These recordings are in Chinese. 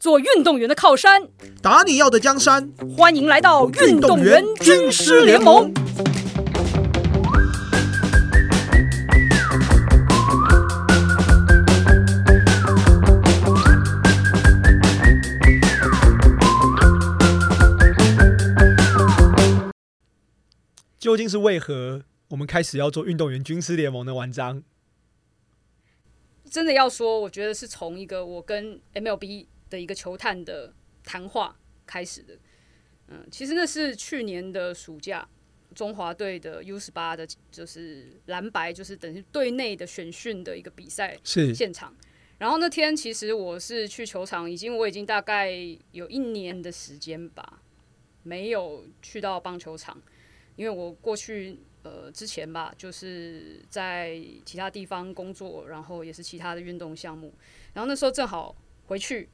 做运动员的靠山，打你要的江山。欢迎来到运动员军师联盟。究竟是为何我们开始要做运动员军师联盟的文章？真的要说，我觉得是从一个我跟 MLB 的一个球探的谈话开始的。嗯，其实那是去年的暑假，中华队的 U 十八的，就是蓝白，就是等于队内的选训的一个比赛是现场。然后那天其实我是去球场，已经我已经大概有一年的时间吧，没有去到棒球场，因为我过去呃之前吧，就是在其他地方工作，然后也是其他的运动项目，然后那时候正好回去。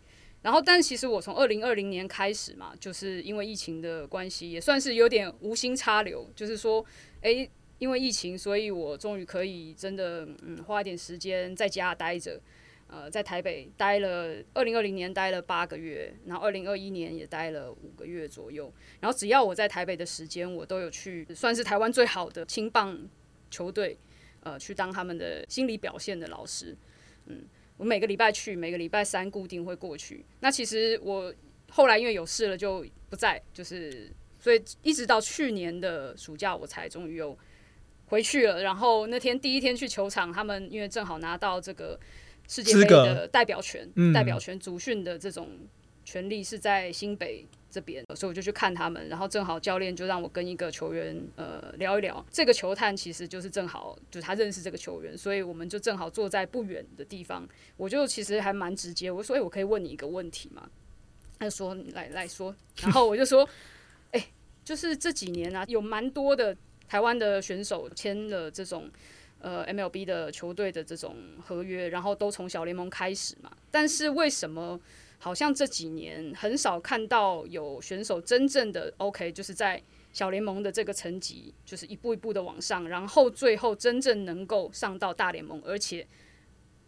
然后，但其实我从二零二零年开始嘛，就是因为疫情的关系，也算是有点无心插柳。就是说，诶，因为疫情，所以我终于可以真的嗯花一点时间在家待着。呃，在台北待了二零二零年待了八个月，然后二零二一年也待了五个月左右。然后只要我在台北的时间，我都有去，算是台湾最好的青棒球队，呃，去当他们的心理表现的老师，嗯。我每个礼拜去，每个礼拜三固定会过去。那其实我后来因为有事了就不在，就是所以一直到去年的暑假我才终于又回去了。然后那天第一天去球场，他们因为正好拿到这个世界杯的代表权，代表权足训的这种权利是在新北。这边，所以我就去看他们，然后正好教练就让我跟一个球员呃聊一聊。这个球探其实就是正好就是他认识这个球员，所以我们就正好坐在不远的地方。我就其实还蛮直接，我说：“哎，我可以问你一个问题吗？”他就说：“来来说。”然后我就说：“ 哎，就是这几年啊，有蛮多的台湾的选手签了这种呃 MLB 的球队的这种合约，然后都从小联盟开始嘛。但是为什么？”好像这几年很少看到有选手真正的 OK，就是在小联盟的这个层级，就是一步一步的往上，然后最后真正能够上到大联盟，而且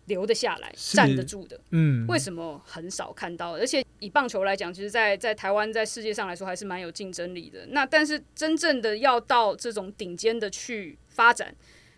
留得下来、站得住的。嗯，为什么很少看到？而且以棒球来讲，其实，在在台湾，在世界上来说，还是蛮有竞争力的。那但是真正的要到这种顶尖的去发展，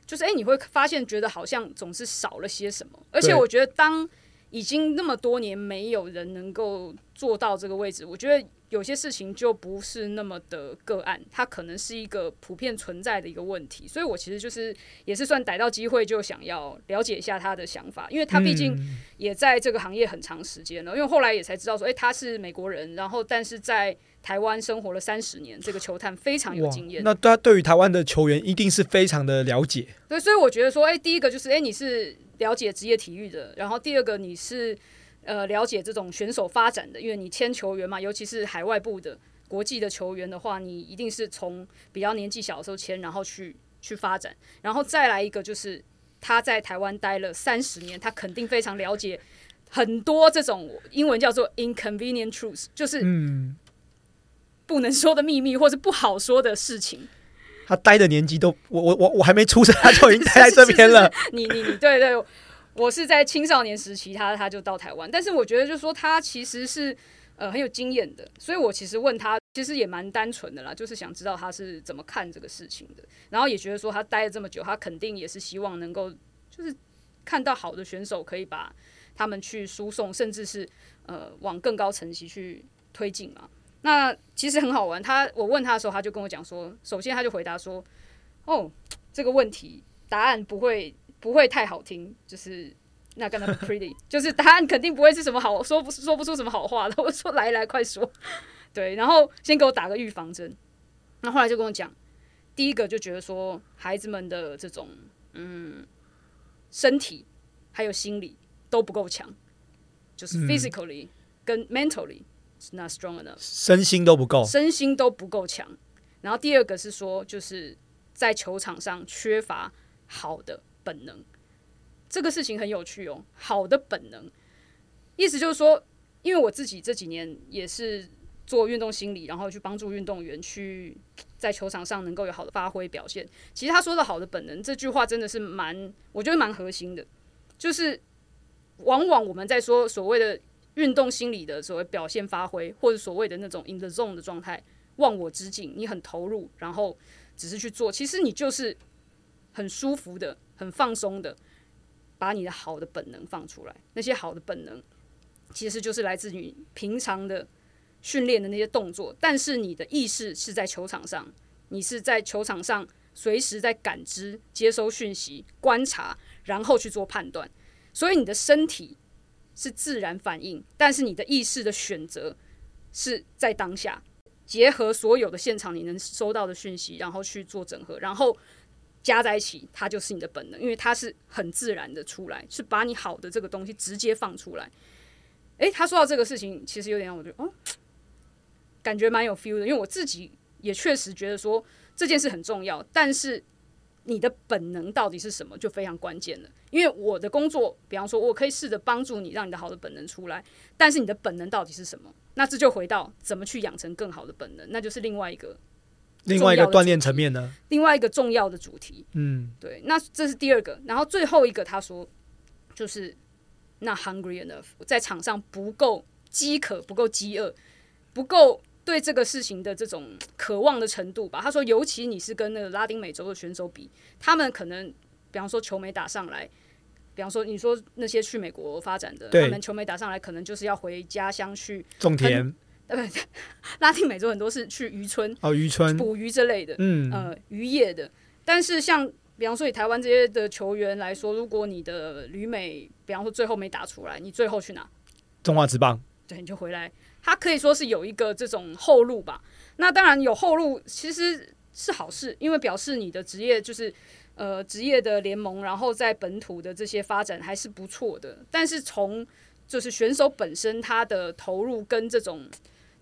就是哎，你会发现觉得好像总是少了些什么。而且我觉得当已经那么多年没有人能够做到这个位置，我觉得有些事情就不是那么的个案，它可能是一个普遍存在的一个问题。所以我其实就是也是算逮到机会就想要了解一下他的想法，因为他毕竟也在这个行业很长时间了。因为后来也才知道说，诶，他是美国人，然后但是在台湾生活了三十年，这个球探非常有经验。那他对于台湾的球员一定是非常的了解。对，所以我觉得说，诶，第一个就是，诶，你是。了解职业体育的，然后第二个你是呃了解这种选手发展的，因为你签球员嘛，尤其是海外部的国际的球员的话，你一定是从比较年纪小的时候签，然后去去发展，然后再来一个就是他在台湾待了三十年，他肯定非常了解很多这种英文叫做 inconvenient truth，就是不能说的秘密或是不好说的事情。他待的年纪都，我我我我还没出生，他就已经待在 这边了。你你你，对对，我是在青少年时期，他他就到台湾。但是我觉得，就是说他其实是呃很有经验的，所以我其实问他，其实也蛮单纯的啦，就是想知道他是怎么看这个事情的。然后也觉得说他待了这么久，他肯定也是希望能够就是看到好的选手，可以把他们去输送，甚至是呃往更高层级去推进嘛。那其实很好玩。他我问他的时候，他就跟我讲说，首先他就回答说：“哦，这个问题答案不会不会太好听，就是那跟他 pretty，就是答案肯定不会是什么好说不说不出什么好话的。”我说：“来来，快说。”对，然后先给我打个预防针。那后来就跟我讲，第一个就觉得说，孩子们的这种嗯身体还有心理都不够强，就是 physically 跟 mentally。Not strong enough，身心都不够，身心都不够强。然后第二个是说，就是在球场上缺乏好的本能。这个事情很有趣哦，好的本能，意思就是说，因为我自己这几年也是做运动心理，然后去帮助运动员去在球场上能够有好的发挥表现。其实他说的好的本能这句话真的是蛮，我觉得蛮核心的。就是往往我们在说所谓的。运动心理的所谓表现发挥，或者所谓的那种 in the zone 的状态，忘我之境，你很投入，然后只是去做，其实你就是很舒服的、很放松的，把你的好的本能放出来。那些好的本能，其实就是来自于平常的训练的那些动作，但是你的意识是在球场上，你是在球场上随时在感知、接收讯息、观察，然后去做判断。所以你的身体是自然反应，但是你的意识的选择是在当下，结合所有的现场你能收到的讯息，然后去做整合，然后加在一起，它就是你的本能，因为它是很自然的出来，是把你好的这个东西直接放出来。诶，他说到这个事情，其实有点让我觉得，哦，感觉蛮有 feel 的，因为我自己也确实觉得说这件事很重要，但是。你的本能到底是什么，就非常关键了。因为我的工作，比方说，我可以试着帮助你，让你的好的本能出来。但是你的本能到底是什么？那这就回到怎么去养成更好的本能，那就是另外一个另外一个锻炼层面呢。另外一个重要的主题，嗯，对。那这是第二个，然后最后一个，他说就是那 hungry enough，在场上不够饥渴，不够饥饿，不够。对这个事情的这种渴望的程度吧，他说，尤其你是跟那个拉丁美洲的选手比，他们可能，比方说球没打上来，比方说你说那些去美国发展的，他们球没打上来，可能就是要回家乡去种田。呃，拉丁美洲很多是去渔村哦，渔村捕鱼之类的，嗯，呃，渔业的。但是像比方说以台湾这些的球员来说，如果你的旅美，比方说最后没打出来，你最后去哪？中华职棒。对，你就回来。他可以说是有一个这种后路吧。那当然有后路，其实是好事，因为表示你的职业就是呃职业的联盟，然后在本土的这些发展还是不错的。但是从就是选手本身他的投入跟这种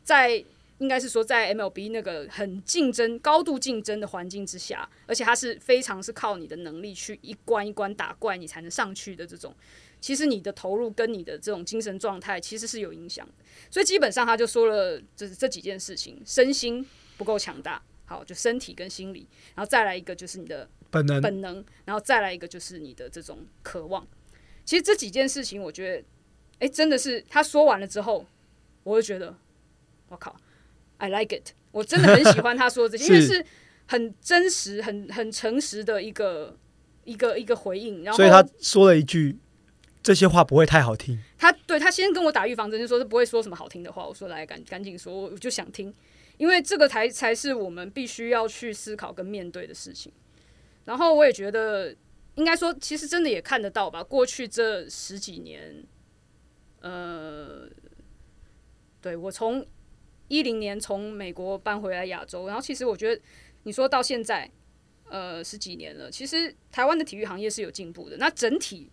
在应该是说在 MLB 那个很竞争、高度竞争的环境之下，而且它是非常是靠你的能力去一关一关打怪，你才能上去的这种。其实你的投入跟你的这种精神状态其实是有影响的，所以基本上他就说了这这几件事情：身心不够强大，好，就身体跟心理，然后再来一个就是你的本能，本能，然后再来一个就是你的这种渴望。其实这几件事情，我觉得，哎，真的是他说完了之后，我就觉得，我靠，I like it，我真的很喜欢他说这些，因为是很真实、很很诚实的一个一个一个回应。然后，所以他说了一句。这些话不会太好听。他对他先跟我打预防针，就说是不会说什么好听的话。我说来赶赶紧说，我就想听，因为这个才才是我们必须要去思考跟面对的事情。然后我也觉得，应该说，其实真的也看得到吧。过去这十几年，呃，对我从一零年从美国搬回来亚洲，然后其实我觉得，你说到现在，呃，十几年了，其实台湾的体育行业是有进步的。那整体。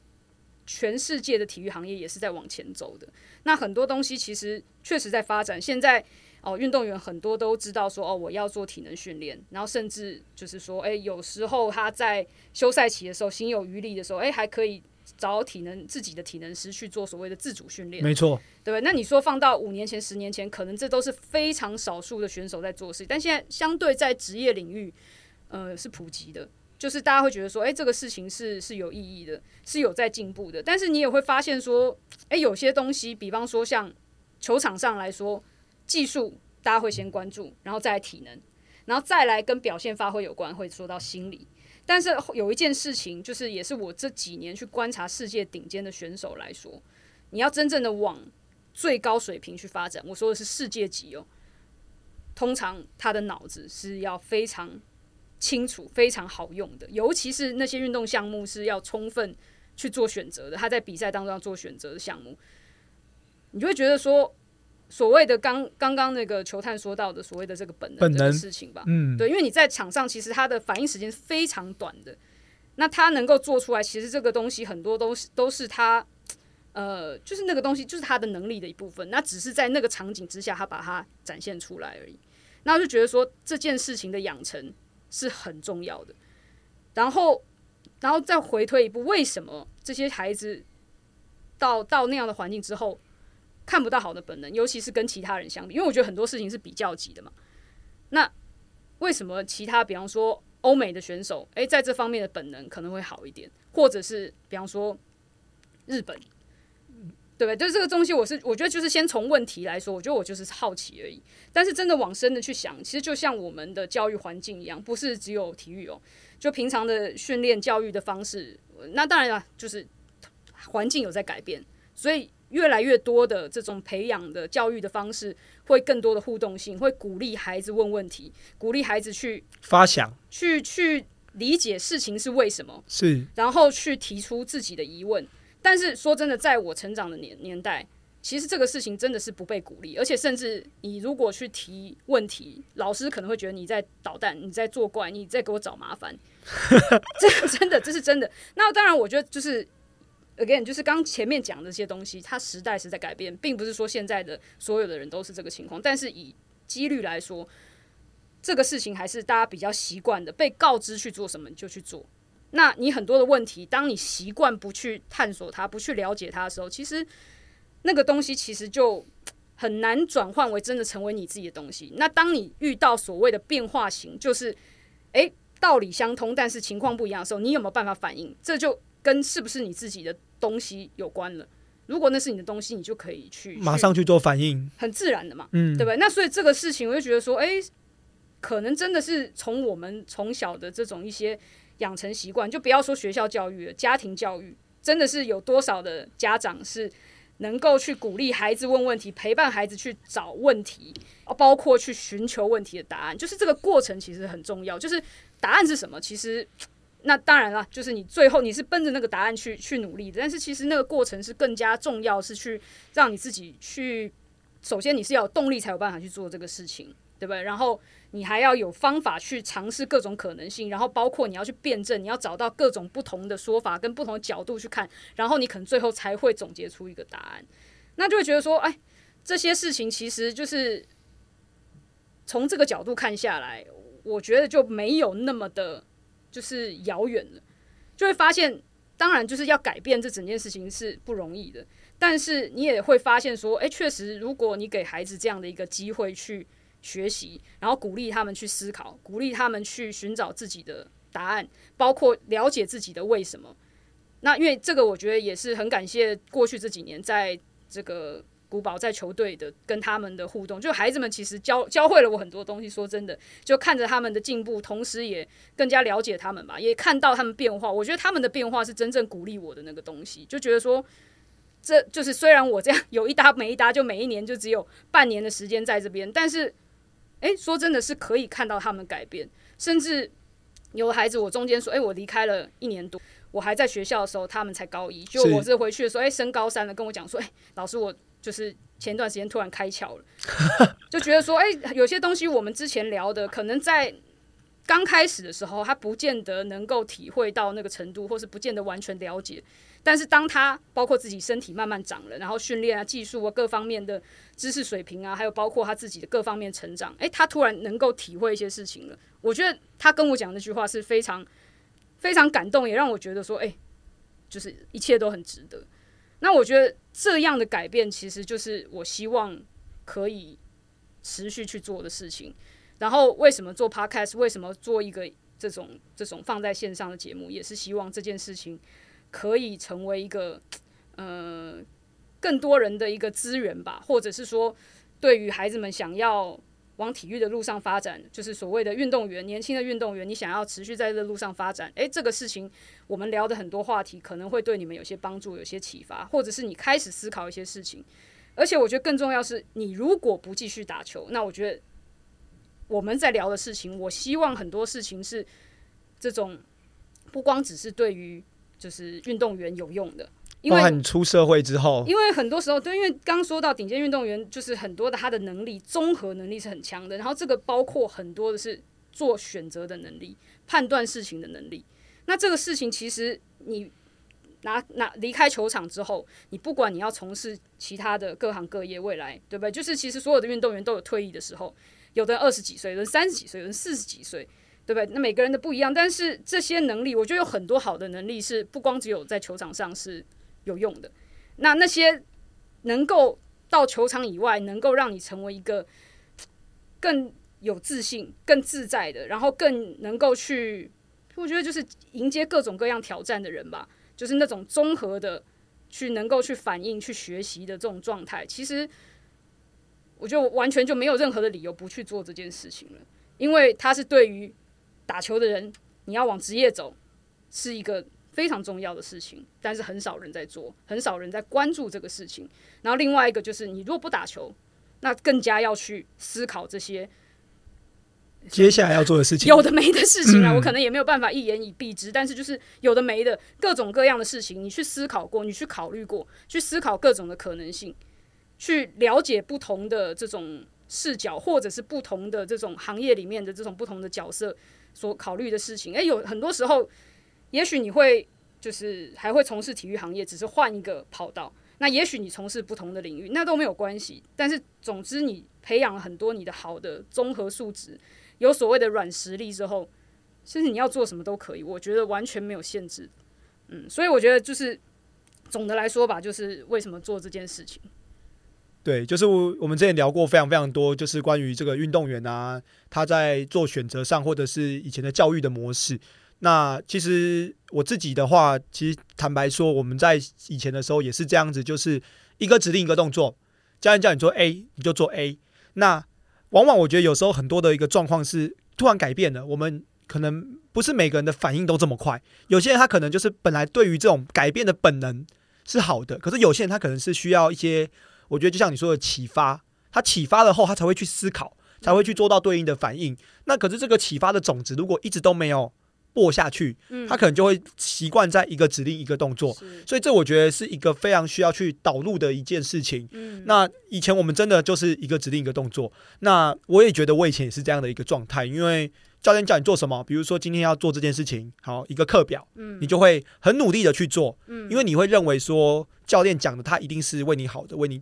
全世界的体育行业也是在往前走的。那很多东西其实确实在发展。现在哦，运动员很多都知道说哦，我要做体能训练，然后甚至就是说，诶，有时候他在休赛期的时候，心有余力的时候，诶，还可以找体能自己的体能师去做所谓的自主训练。没错，对？那你说放到五年前、十年前，可能这都是非常少数的选手在做事，但现在相对在职业领域，呃，是普及的。就是大家会觉得说，哎，这个事情是是有意义的，是有在进步的。但是你也会发现说，哎，有些东西，比方说像球场上来说，技术大家会先关注，然后再来体能，然后再来跟表现发挥有关，会说到心理。但是有一件事情，就是也是我这几年去观察世界顶尖的选手来说，你要真正的往最高水平去发展，我说的是世界级哦，通常他的脑子是要非常。清楚非常好用的，尤其是那些运动项目是要充分去做选择的。他在比赛当中要做选择的项目，你就会觉得说，所谓的刚刚刚那个球探说到的所谓的这个本能的事情吧，嗯，对，因为你在场上其实他的反应时间是非常短的，那他能够做出来，其实这个东西很多都是都是他，呃，就是那个东西就是他的能力的一部分，那只是在那个场景之下他把它展现出来而已。那我就觉得说这件事情的养成。是很重要的，然后，然后再回退一步，为什么这些孩子到到那样的环境之后看不到好的本能，尤其是跟其他人相比？因为我觉得很多事情是比较级的嘛。那为什么其他，比方说欧美的选手，诶，在这方面的本能可能会好一点，或者是比方说日本，对不对？就是这个东西，我是我觉得就是先从问题来说，我觉得我就是好奇而已。但是真的往深的去想，其实就像我们的教育环境一样，不是只有体育哦，就平常的训练教育的方式，那当然了，就是环境有在改变，所以越来越多的这种培养的教育的方式，会更多的互动性，会鼓励孩子问问题，鼓励孩子去发想，去去理解事情是为什么，是然后去提出自己的疑问。但是说真的，在我成长的年年代，其实这个事情真的是不被鼓励，而且甚至你如果去提问题，老师可能会觉得你在捣蛋，你在作怪，你在给我找麻烦。这个真的，这是真的。那当然，我觉得就是 again，就是刚前面讲的这些东西，它时代是在改变，并不是说现在的所有的人都是这个情况。但是以几率来说，这个事情还是大家比较习惯的，被告知去做什么就去做。那你很多的问题，当你习惯不去探索它、不去了解它的时候，其实那个东西其实就很难转换为真的成为你自己的东西。那当你遇到所谓的变化型，就是诶道理相通，但是情况不一样的时候，你有没有办法反应？这就跟是不是你自己的东西有关了。如果那是你的东西，你就可以去马上去做反应，很自然的嘛，嗯，对不对？那所以这个事情，我就觉得说，诶，可能真的是从我们从小的这种一些。养成习惯，就不要说学校教育了，家庭教育真的是有多少的家长是能够去鼓励孩子问问题，陪伴孩子去找问题，包括去寻求问题的答案。就是这个过程其实很重要。就是答案是什么？其实那当然了，就是你最后你是奔着那个答案去去努力的。但是其实那个过程是更加重要，是去让你自己去。首先你是要有动力才有办法去做这个事情，对不对？然后。你还要有方法去尝试各种可能性，然后包括你要去辩证，你要找到各种不同的说法跟不同的角度去看，然后你可能最后才会总结出一个答案。那就会觉得说，哎，这些事情其实就是从这个角度看下来，我觉得就没有那么的，就是遥远了。就会发现，当然就是要改变这整件事情是不容易的，但是你也会发现说，哎，确实，如果你给孩子这样的一个机会去。学习，然后鼓励他们去思考，鼓励他们去寻找自己的答案，包括了解自己的为什么。那因为这个，我觉得也是很感谢过去这几年在这个古堡在球队的跟他们的互动，就孩子们其实教教会了我很多东西。说真的，就看着他们的进步，同时也更加了解他们吧，也看到他们变化。我觉得他们的变化是真正鼓励我的那个东西，就觉得说，这就是虽然我这样有一搭没一搭，就每一年就只有半年的时间在这边，但是。诶，说真的是可以看到他们改变，甚至有孩子，我中间说，诶，我离开了一年多，我还在学校的时候，他们才高一，就我是回去的时候，诶，升高三了，跟我讲说，诶，老师，我就是前段时间突然开窍了，就觉得说，诶，有些东西我们之前聊的，可能在。刚开始的时候，他不见得能够体会到那个程度，或是不见得完全了解。但是当他包括自己身体慢慢长了，然后训练啊、技术啊各方面的知识水平啊，还有包括他自己的各方面成长，诶，他突然能够体会一些事情了。我觉得他跟我讲那句话是非常非常感动，也让我觉得说，诶，就是一切都很值得。那我觉得这样的改变，其实就是我希望可以持续去做的事情。然后为什么做 podcast？为什么做一个这种这种放在线上的节目？也是希望这件事情可以成为一个呃更多人的一个资源吧，或者是说，对于孩子们想要往体育的路上发展，就是所谓的运动员，年轻的运动员，你想要持续在这路上发展，诶，这个事情我们聊的很多话题可能会对你们有些帮助，有些启发，或者是你开始思考一些事情。而且我觉得更重要是，你如果不继续打球，那我觉得。我们在聊的事情，我希望很多事情是这种，不光只是对于就是运动员有用的，因为你出社会之后，因为很多时候，对，因为刚说到顶尖运动员，就是很多的他的能力，综合能力是很强的，然后这个包括很多的是做选择的能力，判断事情的能力。那这个事情其实你拿拿离开球场之后，你不管你要从事其他的各行各业，未来对不对？就是其实所有的运动员都有退役的时候。有的二十几岁，有的三十几岁，有的四十几岁，对不对？那每个人的不一样，但是这些能力，我觉得有很多好的能力是不光只有在球场上是有用的。那那些能够到球场以外，能够让你成为一个 更有自信、更自在的，然后更能够去，我觉得就是迎接各种各样挑战的人吧。就是那种综合的去能够去反应、去学习的这种状态，其实我觉得完全就没有任何的理由不去做这件事情了，因为它是对于打球的人，你要往职业走是一个非常重要的事情，但是很少人在做，很少人在关注这个事情。然后另外一个就是，你如果不打球，那更加要去思考这些接下来要做的事情，有的没的事情啊，嗯我可能也没有办法一言以蔽之，但是就是有的没的各种各样的事情，你去思考过，你去考虑过，去思考各种的可能性，去了解不同的这种视角，或者是不同的这种行业里面的这种不同的角色所考虑的事情。诶，有很多时候，也许你会就是还会从事体育行业，只是换一个跑道。那也许你从事不同的领域，那都没有关系。但是总之，你培养了很多你的好的综合素质，有所谓的软实力之后，其实你要做什么都可以，我觉得完全没有限制。嗯，所以我觉得就是总的来说吧，就是为什么做这件事情。对，就是我我们之前聊过非常非常多，就是关于这个运动员啊，他在做选择上，或者是以前的教育的模式。那其实我自己的话，其实坦白说，我们在以前的时候也是这样子，就是一个指令一个动作，教练叫你做 A，你就做 A。那往往我觉得有时候很多的一个状况是突然改变了，我们可能不是每个人的反应都这么快，有些人他可能就是本来对于这种改变的本能是好的，可是有些人他可能是需要一些。我觉得就像你说的启发，他启发了后，他才会去思考，才会去做到对应的反应。那可是这个启发的种子，如果一直都没有播下去，嗯，他可能就会习惯在一个指令一个动作。所以这我觉得是一个非常需要去导入的一件事情。嗯，那以前我们真的就是一个指令一个动作。那我也觉得我以前也是这样的一个状态，因为教练叫你做什么，比如说今天要做这件事情，好一个课表，嗯你就会很努力的去做，嗯因为你会认为说教练讲的他一定是为你好的，为你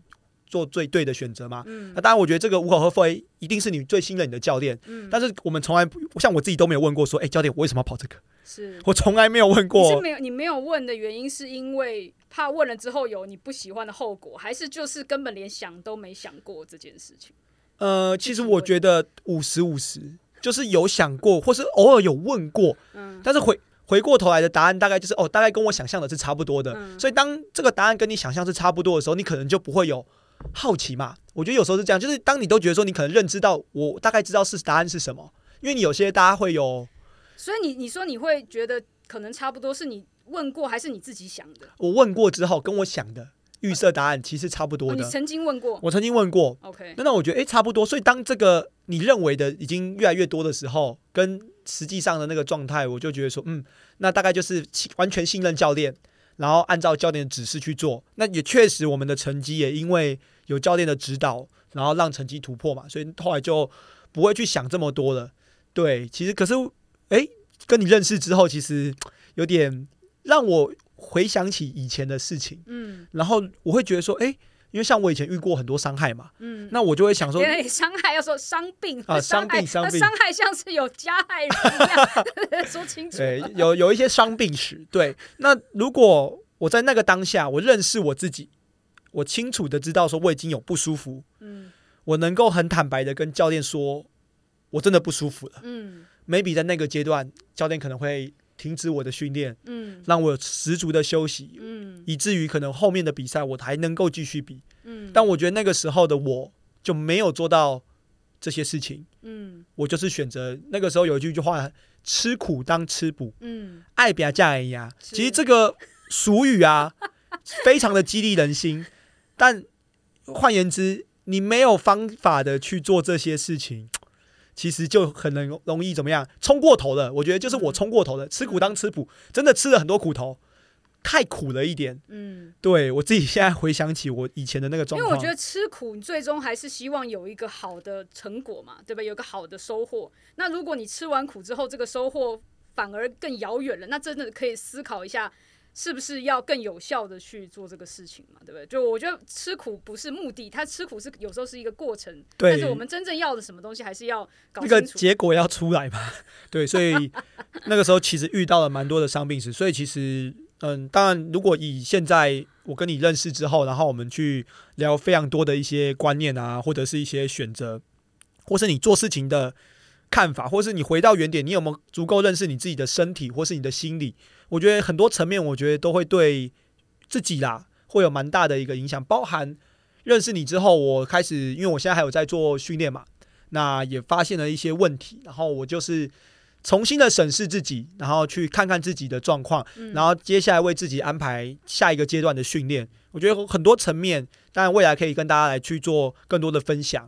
做最对的选择嘛。嗯那当然，我觉得这个无可厚非，一定是你最信任你的教练。嗯但是我们从来不像我自己都没有问过说，哎、教练我为什么要跑这个？是 我从来没有问你是过。没有你没有问的原因，是因为怕问了之后有你不喜欢的后果，还是就是根本连想都没想过这件事情？呃，其实我觉得五十五十，就是有想过，或是偶尔有问过，嗯但是回回过头来的答案大概就是哦，大概跟我想象的是差不多的。嗯所以当这个答案跟你想象是差不多的时候，你可能就不会有好奇嘛。我觉得有时候是这样，就是当你都觉得说你可能认知到我大概知道是答案是什么，因为你有些大家会有所以你你说你会觉得可能差不多，是你问过还是你自己想的？我问过之后跟我想的预设答案其实差不哦，多的。你曾经问过我曾经问过，？OK，那那我觉得诶差不多。所以当这个你认为的已经越来越多的时候，跟实际上的那个状态，我就觉得说，嗯，那大概就是完全信任教练，然后按照教练的指示去做。那也确实，我们的成绩也因为有教练的指导，然后让成绩突破嘛，所以后来就不会去想这么多了。对，其实可是，哎，跟你认识之后，其实有点让我回想起以前的事情，嗯然后我会觉得说，诶，因为像我以前遇过很多伤害嘛，嗯。那我就会想说伤害要说伤病啊伤病伤病伤害像是有加害人一样，说清楚。对，有有一些伤病史。对，那如果我在那个当下，我认识我自己，我清楚的知道说我已经有不舒服，嗯我能够很坦白的跟教练说，我真的不舒服了。嗯 maybe 在那个阶段，教练可能会停止我的训练，嗯让我有十足的休息，嗯以至于可能后面的比赛我还能够继续比。嗯，但我觉得那个时候的我就没有做到这些事情，嗯我就是选择那个时候有一句话：吃苦当吃补。嗯爱比价而已啊。其实这个俗语啊，非常的激励人心。但换言之，你没有方法的去做这些事情，其实就很能容易怎么样冲过头了。我觉得就是我冲过头了，吃苦当吃苦，真的吃了很多苦头，太苦了一点。嗯，对我自己现在回想起我以前的那个状况，因为我觉得吃苦，你最终还是希望有一个好的成果嘛，对吧？有个好的收获。那如果你吃完苦之后，这个收获反而更遥远了，那真的可以思考一下，是不是要更有效的去做这个事情嘛？对不对？就我觉得吃苦不是目的，它吃苦是有时候是一个过程，对但是我们真正要的什么东西，还是要搞那个。结果要出来嘛。对，所以 那个时候其实遇到了蛮多的伤病史，所以其实嗯，当然如果以现在我跟你认识之后，然后我们去聊非常多的一些观念啊，或者是一些选择，或是你做事情的看法，或是你回到原点，你有没有足够认识你自己的身体，或是你的心理？我觉得很多层面，我觉得都会对自己啦。会有蛮大的一个影响。包含认识你之后，我开始因为我现在还有在做训练嘛，那也发现了一些问题，然后我就是重新的审视自己，然后去看看自己的状况，然后接下来为自己安排下一个阶段的训练。我觉得很多层面，当然未来可以跟大家来去做更多的分享。